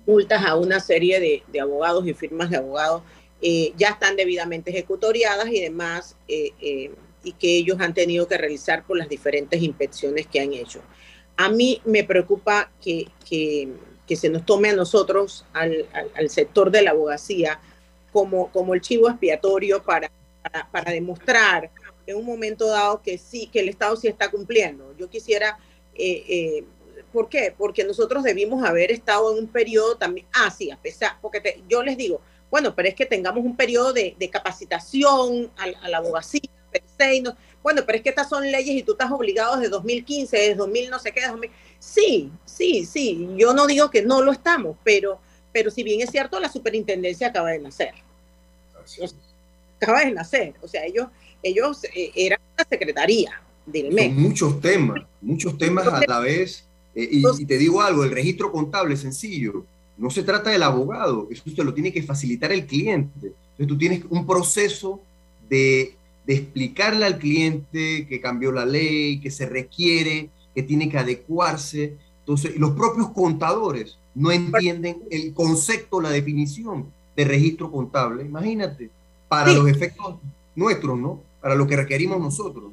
multas a una serie de, abogados y firmas de abogados eh, ya están debidamente ejecutoriadas y demás, eh, eh, y que ellos han tenido que realizar por las diferentes inspecciones que han hecho. A mí me preocupa que, que, se nos tome a nosotros, al, sector de la abogacía, como, como el chivo expiatorio para, para, para, demostrar en un momento dado que sí, que el Estado sí está cumpliendo. Yo quisiera ¿Por qué? Porque nosotros debimos haber estado en un periodo también, ah, sí, a pesar, porque yo les digo, bueno, pero es que tengamos un periodo de, capacitación a, la abogacía, bueno, pero es que estas son leyes y tú estás obligado desde 2015, desde 2000, no sé qué, 2000. Sí, sí, sí, yo no digo que no lo estamos, pero, pero si bien es cierto, la superintendencia acaba de nacer. acaba de nacer, o sea, ellos, ellos eh, eran la secretaría del MEC. muchos temas, muchos temas a la vez eh, y, te digo algo, el registro contable es sencillo. No se trata del abogado, eso usted lo tiene que facilitar el cliente. Entonces tú tienes un proceso de, de explicarle al cliente que cambió la ley, que se requiere, que tiene que adecuarse. Entonces, los propios contadores no entienden el concepto, la definición de registro contable. Imagínate, para los efectos nuestros, ¿no? Para lo que requerimos nosotros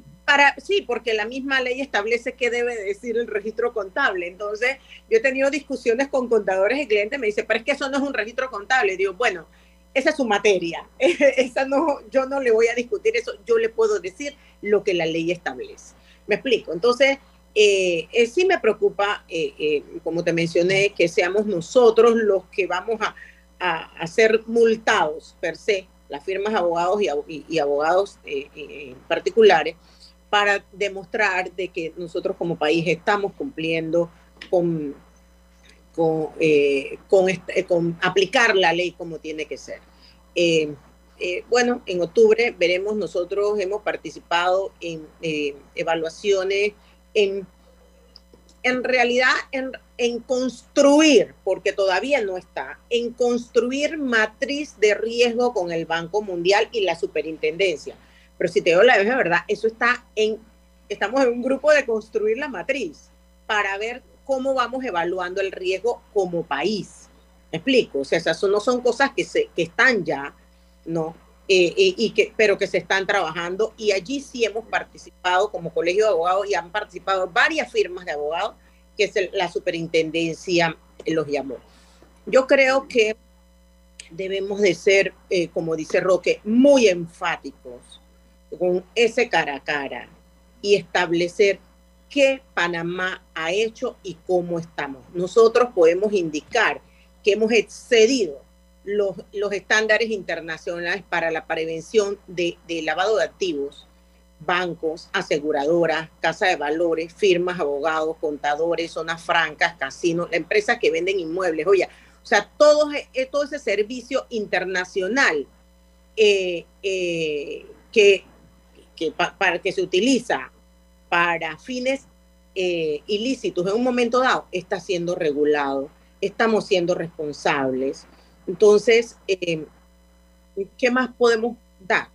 sí, porque la misma ley establece qué debe decir el registro contable. Entonces, yo he tenido discusiones con contadores y clientes, me dice, pero es que eso no es un registro contable. digo, bueno, esa es su materia. esa no, yo no le voy a discutir eso, yo le puedo decir lo que la ley establece. Me explico. Entonces, eh, eh, sí me preocupa, eh, como te mencioné, que seamos nosotros los que vamos a, a, ser multados per se, las firmas abogados y, y abogados particulares, para demostrar de que nosotros como país estamos cumpliendo con, con, eh, con, aplicar la ley como tiene que ser. Eh, eh, bueno, en octubre veremos, nosotros hemos participado en evaluaciones, en, en realidad en, en construir, porque todavía no está, en construir matriz de riesgo con el Banco Mundial y la Superintendencia pero si te digo la verdad, eso está en, estamos en un grupo de construir la matriz para ver cómo vamos evaluando el riesgo como país. ¿Me explico? O sea, esas no son cosas que, se, que están ya, ¿no? Eh, eh, y que, pero que se están trabajando y allí sí hemos participado como colegio de abogados y han participado varias firmas de abogados que es la superintendencia los llamó. Yo creo que debemos de ser, eh, como dice Roque, muy enfáticos con ese cara a cara y establecer qué Panamá ha hecho y cómo estamos. Nosotros podemos indicar que hemos excedido los, los estándares internacionales para la prevención de, lavado de activos bancos, aseguradoras, casa de valores, firmas, abogados, contadores, zonas francas, casinos, empresas que venden inmuebles, oye, o sea, todo, eh, ese servicio internacional eh, eh, que, que, para, que se utiliza para fines ilícitos en un momento dado está siendo regulado, estamos siendo responsables. Entonces, ¿qué más podemos dar?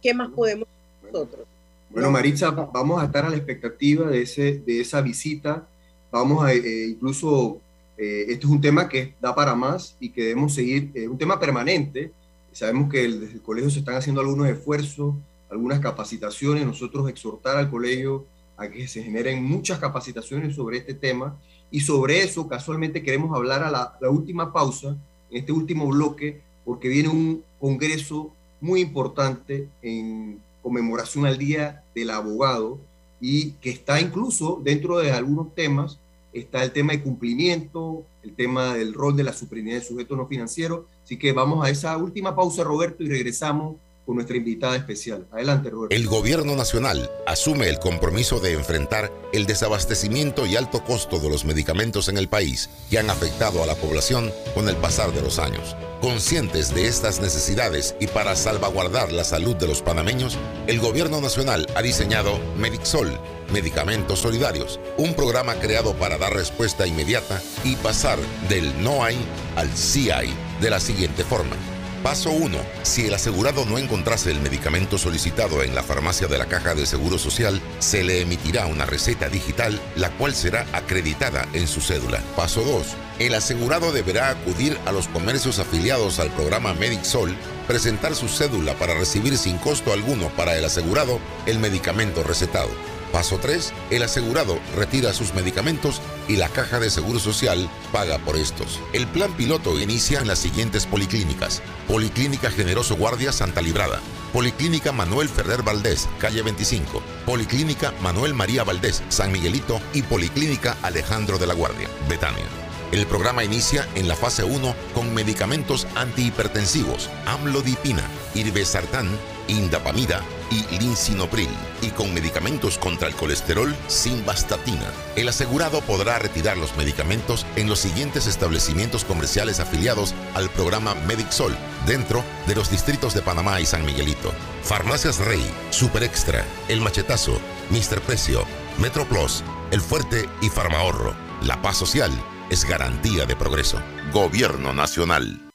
¿Qué más podemos nosotros? Bueno, Maritza, vamos a estar a la expectativa de, ese, de esa visita. Vamos a, eh, incluso, eh, este es un tema que da para más y que debemos seguir, es un tema permanente. Sabemos que desde el colegio se están haciendo algunos esfuerzos, algunas capacitaciones. Nosotros exhortar al colegio a que se generen muchas capacitaciones sobre este tema y sobre eso casualmente queremos hablar a la, la última pausa, en este último bloque, porque viene un congreso muy importante en conmemoración al Día del Abogado y que está incluso dentro de algunos temas, está el tema de cumplimiento, el tema del rol de la superintendencia de sujetos no financieros. Así que vamos a esa última pausa, Roberto, y regresamos nuestra invitada especial. Adelante, Roberto. El gobierno nacional asume el compromiso de enfrentar el desabastecimiento y alto costo de los medicamentos en el país que han afectado a la población con el pasar de los años. Conscientes de estas necesidades y para salvaguardar la salud de los panameños, el gobierno nacional ha diseñado Medixol, Medicamentos Solidarios, un programa creado para dar respuesta inmediata y pasar del no hay al sí hay de la siguiente forma Paso 1. Si el asegurado no encontrase el medicamento solicitado en la farmacia de la Caja de Seguro Social, se le emitirá una receta digital, la cual será acreditada en su cédula. Paso 2. El asegurado deberá acudir a los comercios afiliados al programa MedicSol, presentar su cédula para recibir sin costo alguno para el asegurado el medicamento recetado. Paso 3. El asegurado retira sus medicamentos y la caja de seguro social paga por estos. El plan piloto inicia en las siguientes policlínicas. Policlínica Generoso Guardia Santa Librada. Policlínica Manuel Ferrer Valdés, calle 25. Policlínica Manuel María Valdés, San Miguelito y Policlínica Alejandro de la Guardia, Betania. El programa inicia en la fase 1 con medicamentos antihipertensivos, amlodipina, irbesartán, indapamida y linsinopril, y con medicamentos contra el colesterol sin bastatina. El asegurado podrá retirar los medicamentos en los siguientes establecimientos comerciales afiliados al programa MedicSol, dentro de los distritos de Panamá y San Miguelito. Farmacias Rey, Super Extra, El Machetazo, Mister Precio, Metro Plus, El Fuerte y Farmahorro. La paz social es garantía de progreso. Gobierno Nacional.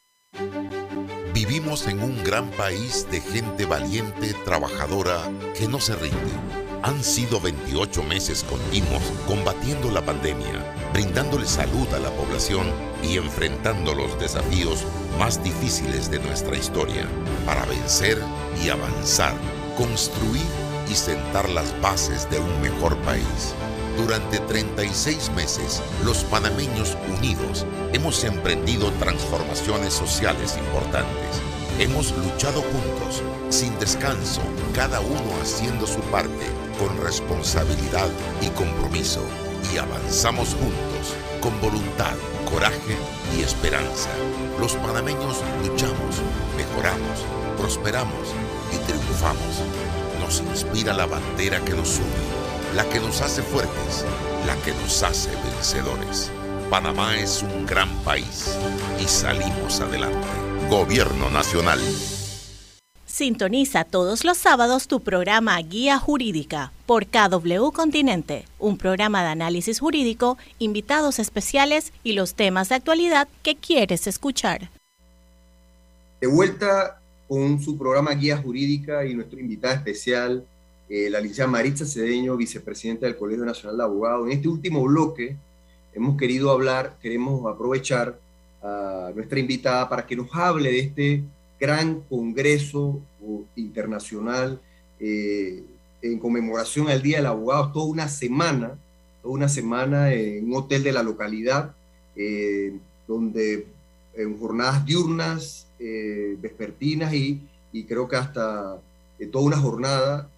Vivimos en un gran país de gente valiente, trabajadora, que no se rinde. Han sido 28 meses continuos combatiendo la pandemia, brindándole salud a la población y enfrentando los desafíos más difíciles de nuestra historia para vencer y avanzar, construir y sentar las bases de un mejor país. Durante 36 meses, los panameños unidos hemos emprendido transformaciones sociales importantes. Hemos luchado juntos, sin descanso, cada uno haciendo su parte, con responsabilidad y compromiso. Y avanzamos juntos, con voluntad, coraje y esperanza. Los panameños luchamos, mejoramos, prosperamos y triunfamos. Nos inspira la bandera que nos une la que nos hace fuertes, la que nos hace vencedores. Panamá es un gran país y salimos adelante. Gobierno Nacional. Sintoniza todos los sábados tu programa Guía Jurídica por KW Continente, un programa de análisis jurídico, invitados especiales y los temas de actualidad que quieres escuchar. De vuelta con su programa Guía Jurídica y nuestro invitado especial, eh, la licenciada Maritza Cedeño, vicepresidenta del Colegio Nacional de Abogados. En este último bloque hemos querido hablar, queremos aprovechar a nuestra invitada para que nos hable de este gran congreso internacional eh, en conmemoración al Día del Abogado, toda una semana, toda una semana en un hotel de la localidad, eh, donde en jornadas diurnas, vespertinas y, y, creo que hasta toda una jornada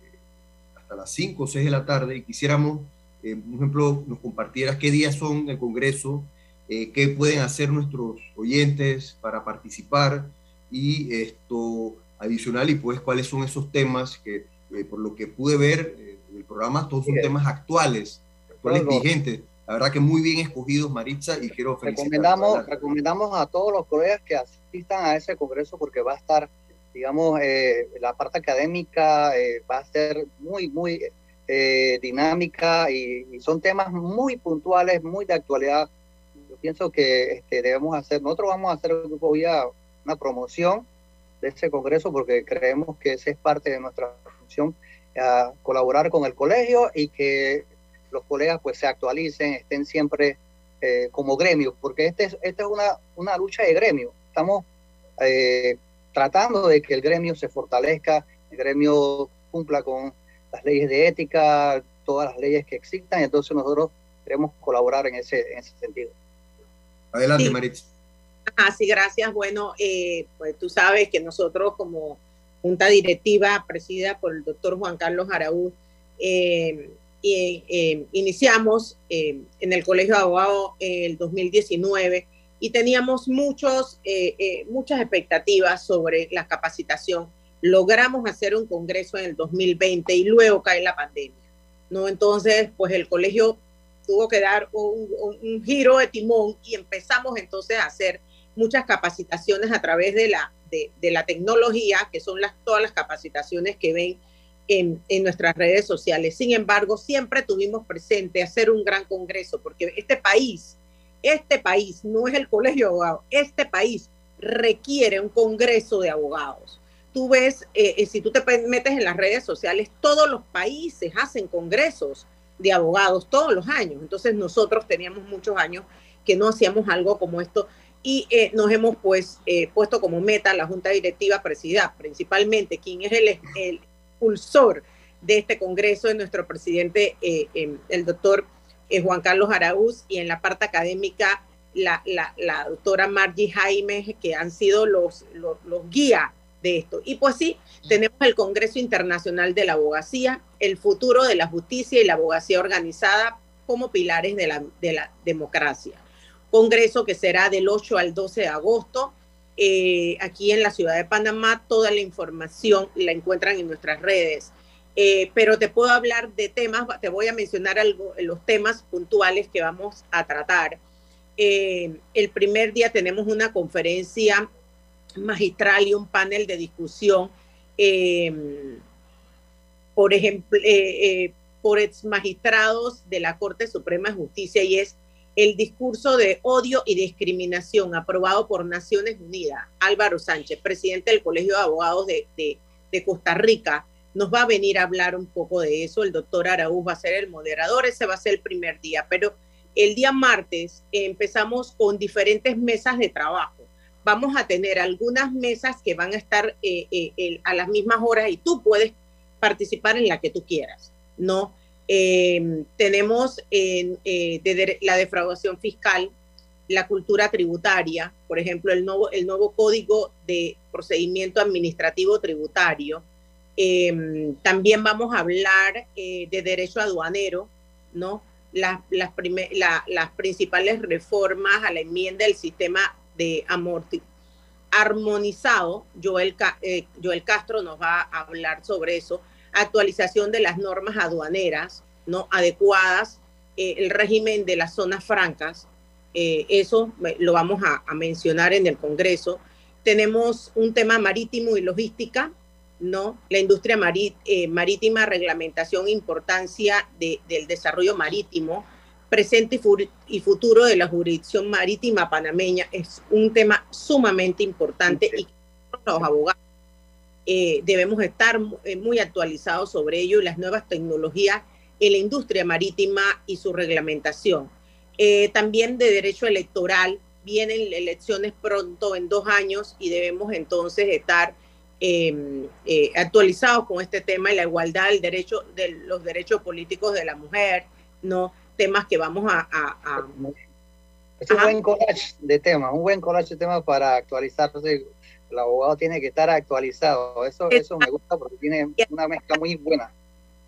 hasta las 5 o 6 de la tarde. Y quisiéramos, eh, por ejemplo, nos compartieras qué días son el Congreso, eh, qué pueden hacer nuestros oyentes para participar y esto adicional y pues cuáles son esos temas que por lo que pude ver el programa, todos son temas actuales, actuales vigentes. La verdad que muy bien escogidos, Maritza, y quiero recomendamos, recomendamos a todos los colegas que asistan a ese congreso porque va a estar, digamos, eh, la parte académica eh, va a ser muy, muy eh, dinámica y, son temas muy puntuales, muy de actualidad. Pienso que este, debemos hacer, nosotros vamos a hacer una promoción de ese congreso porque creemos que esa es parte de nuestra función, colaborar con el colegio y que los colegas pues se actualicen, estén siempre eh, como gremio, porque este es, esta es una, una lucha de gremio. Estamos eh, tratando de que el gremio se fortalezca, el gremio cumpla con las leyes de ética, todas las leyes que existan, entonces nosotros queremos colaborar en ese, en ese sentido. Adelante, Maritza. Ah, sí, gracias. Bueno, eh, pues tú sabes que nosotros como junta directiva presidida por el doctor Juan Carlos Araúz, eh, eh, iniciamos en el Colegio de Abogados el 2019 y teníamos muchos, muchas expectativas sobre la capacitación. Logramos hacer un congreso en el 2020 y luego cae la pandemia. ¿no? Entonces, pues el colegio tuvo que dar un, giro de timón y empezamos entonces a hacer muchas capacitaciones a través de la, de, la tecnología, que son las, todas las capacitaciones que ven en, nuestras redes sociales. Sin embargo, siempre tuvimos presente hacer un gran congreso, porque este país, este país no es el colegio de abogados, este país requiere un congreso de abogados. Tú ves, eh, eh, si tú te metes en las redes sociales, todos los países hacen congresos de abogados todos los años. Entonces nosotros teníamos muchos años que no hacíamos algo como esto y eh, nos hemos pues puesto como meta la Junta Directiva Presidida, principalmente quien es el, el impulsor de este Congreso de nuestro presidente, eh, em, el doctor eh, Juan Carlos Araúz, y en la parte académica, la, la, doctora Margie Jaime, que han sido los, los, guías de esto. Y pues sí, tenemos el Congreso Internacional de la Abogacía, el futuro de la justicia y la abogacía organizada como pilares de la, de la democracia. Congreso que será del 8 al 12 de agosto eh, aquí en la ciudad de Panamá. Toda la información la encuentran en nuestras redes. Eh, pero te puedo hablar de temas, te voy a mencionar algo, los temas puntuales que vamos a tratar. Eh, el primer día tenemos una conferencia magistral y un panel de discusión, por ejemplo, por ex magistrados de la Corte Suprema de Justicia y es el discurso de odio y discriminación aprobado por Naciones Unidas, Álvaro Sánchez, presidente del Colegio de Abogados de, Costa Rica, nos va a venir a hablar un poco de eso. El doctor Araúz va a ser el moderador, ese va a ser el primer día, pero el día martes empezamos con diferentes mesas de trabajo. Vamos a tener algunas mesas que van a estar eh, eh, a las mismas horas y tú puedes participar en la que tú quieras, ¿no? Eh, tenemos eh, la defraudación fiscal, la cultura tributaria, por ejemplo, el nuevo, el nuevo código de procedimiento administrativo tributario. Eh, también vamos a hablar de derecho aduanero, ¿no? Las, las, las, principales reformas a la enmienda del sistema de amorti armonizado. Joel, Joel Castro nos va a hablar sobre eso actualización de las normas aduaneras no adecuadas, eh, el régimen de las zonas francas, eh, eso lo vamos a, mencionar en el Congreso. Tenemos un tema marítimo y logística, ¿no? La industria eh, marítima, reglamentación, importancia del desarrollo marítimo, presente y, futuro de la jurisdicción marítima panameña es un tema sumamente importante y los abogados eh, debemos estar eh, muy actualizados sobre ello y las nuevas tecnologías en la industria marítima y su reglamentación. Eh, también de derecho electoral, vienen elecciones pronto en dos años y debemos entonces estar em, actualizados con este tema y la igualdad del derecho, de los derechos políticos de la mujer, ¿no? Temas que vamos a... es un buen collage de temas, un buen collage de temas para actualizarse el abogado tiene que estar actualizado. Eso, eso me gusta porque tiene una mezcla muy buena.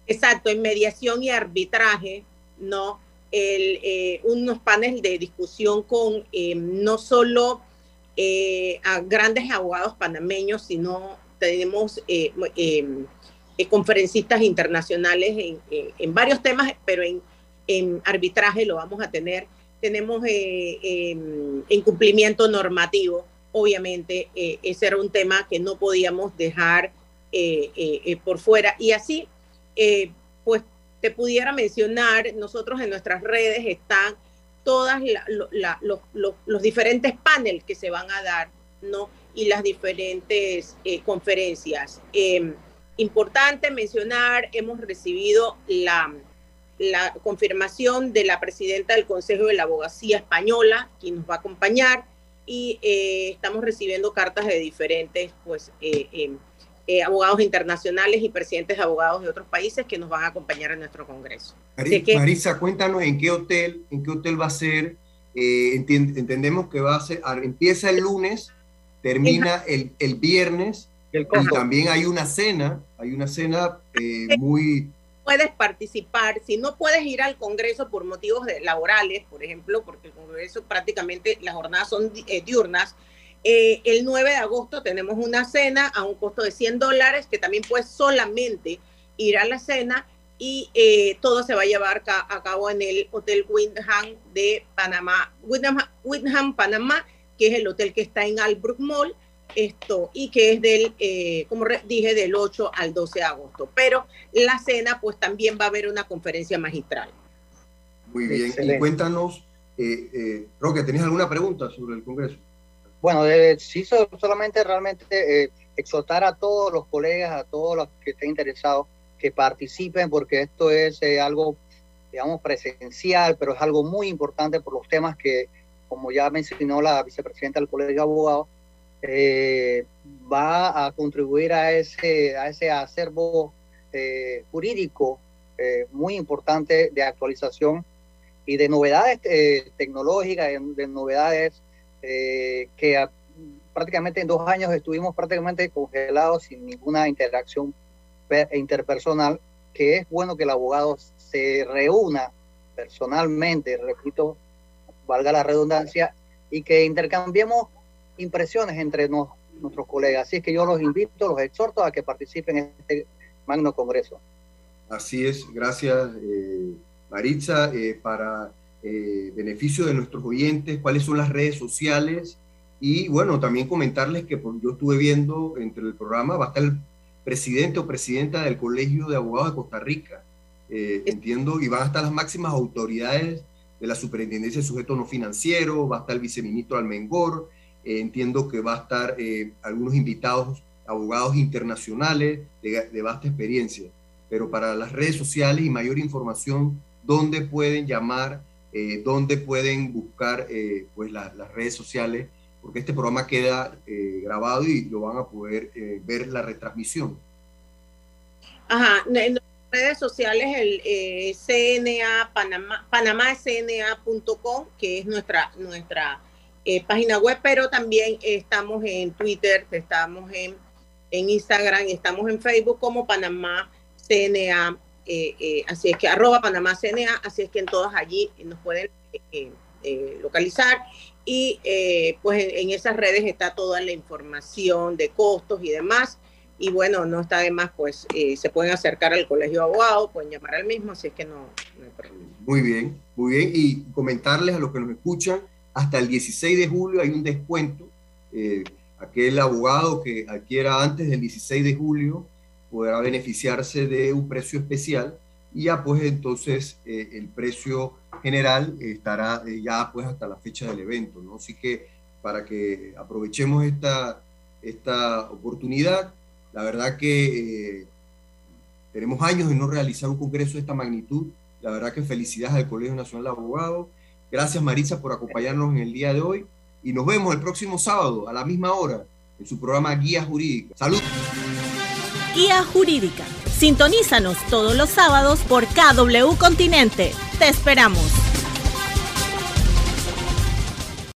Exacto, en mediación y arbitraje, ¿no? El, eh, unos paneles de discusión con eh, no solo eh, a grandes abogados panameños, sino tenemos conferencistas internacionales en, varios temas, pero en, arbitraje lo vamos a tener. Tenemos em, incumplimiento normativo, obviamente, ese era un tema que no podíamos dejar por fuera. Y así, pues te pudiera mencionar, nosotros en nuestras redes están todas los, diferentes paneles que se van a dar, ¿no? Y las diferentes eh, conferencias. Em, importante mencionar, hemos recibido la, la confirmación de la presidenta del Consejo de la Abogacía Española, quien nos va a acompañar, y eh, estamos recibiendo cartas de diferentes pues, eh, em, abogados internacionales y presidentes de abogados de otros países que nos van a acompañar en nuestro Congreso. Marisa, cuéntanos en qué hotel, en qué hotel va a ser. Eh, entendemos que va a ser, empieza el lunes, termina el, el viernes y también hay una cena, hay una cena eh, muy... Puedes participar, si no puedes ir al Congreso por motivos laborales, por ejemplo, porque el Congreso prácticamente las jornadas son eh, diurnas, el 9 de agosto tenemos una cena a un costo de 100 dólares que también puedes solamente ir a la cena y eh, todo se va a llevar a cabo en el Hotel Windham de Panamá, Windham, Panamá, que es el hotel que está en Albrook Mall, esto, y que es del, eh, como dije, del 8 al 12 de agosto. Pero la cena, pues también va a haber una conferencia magistral. Muy bien, y cuéntanos, eh, eh, Roque, ¿tenés alguna pregunta sobre el Congreso? Bueno, sí, solamente realmente exhortar a todos los colegas, a todos los que estén interesados, que participen porque esto es eh, algo, digamos, presencial, pero es algo muy importante por los temas que, como ya mencionó la vicepresidenta del Colegio de Abogados, eh, va a contribuir a ese, a ese acervo eh, jurídico muy importante de actualización y de novedades tecnológicas, de, novedades que prácticamente en dos años estuvimos prácticamente congelados sin ninguna interacción interpersonal, que es bueno que el abogado se reúna personalmente, repito, valga la redundancia, y que intercambiemos impresiones entre nuestros colegas. Así es que yo los invito, los exhorto a que participen en este magno congreso. Así es, gracias eh, Maritza. Eh, para eh, beneficio de nuestros oyentes, cuáles son las redes sociales y bueno, también comentarles que yo estuve viendo entre el programa, va a estar el presidente o presidenta del Colegio de Abogados de Costa Rica. Eh, entiendo, y van a estar las máximas autoridades de la Superintendencia de Sujetos No Financieros, va a estar el viceministro Almengor, eh, entiendo que va a estar eh, algunos invitados, abogados internacionales de, de, vasta experiencia. Pero para las redes sociales y mayor información, ¿dónde pueden llamar? ¿Dónde pueden buscar pues las redes sociales porque este programa queda eh, grabado y lo van a poder eh, ver la retransmisión. Ajá, en las redes sociales el eh, CNA Panamá, panamacna.com, que es nuestra, nuestra página web, pero también estamos en Twitter, estamos en, en Instagram, estamos en Facebook como Panamá CNA, así es que arroba Panamá CNA, así es que en todas allí nos pueden localizar y eh, pues en, esas redes está toda la información de costos y demás. Y bueno, no está de más, pues eh, se pueden acercar al colegio de abogados, pueden llamar al mismo, así es que no, hay problema. Muy bien, muy bien. Y comentarles a los que nos escuchan, hasta el 16 de julio hay un descuento. Eh, aquel abogado que adquiera antes del 16 de julio podrá beneficiarse de un precio especial y ya pues entonces el precio general estará eh, ya pues hasta la fecha del evento, ¿no? Así que para que aprovechemos esta, esta oportunidad, la verdad que eh, tenemos años de no realizar un congreso de esta magnitud, la verdad que felicidades al Colegio Nacional de Abogados, gracias Marisa por acompañarnos en el día de hoy y nos vemos el próximo sábado a la misma hora en su programa Guía Jurídica. Salud. Guía Jurídica. Sintonízanos todos los sábados por KW Continente. Te esperamos.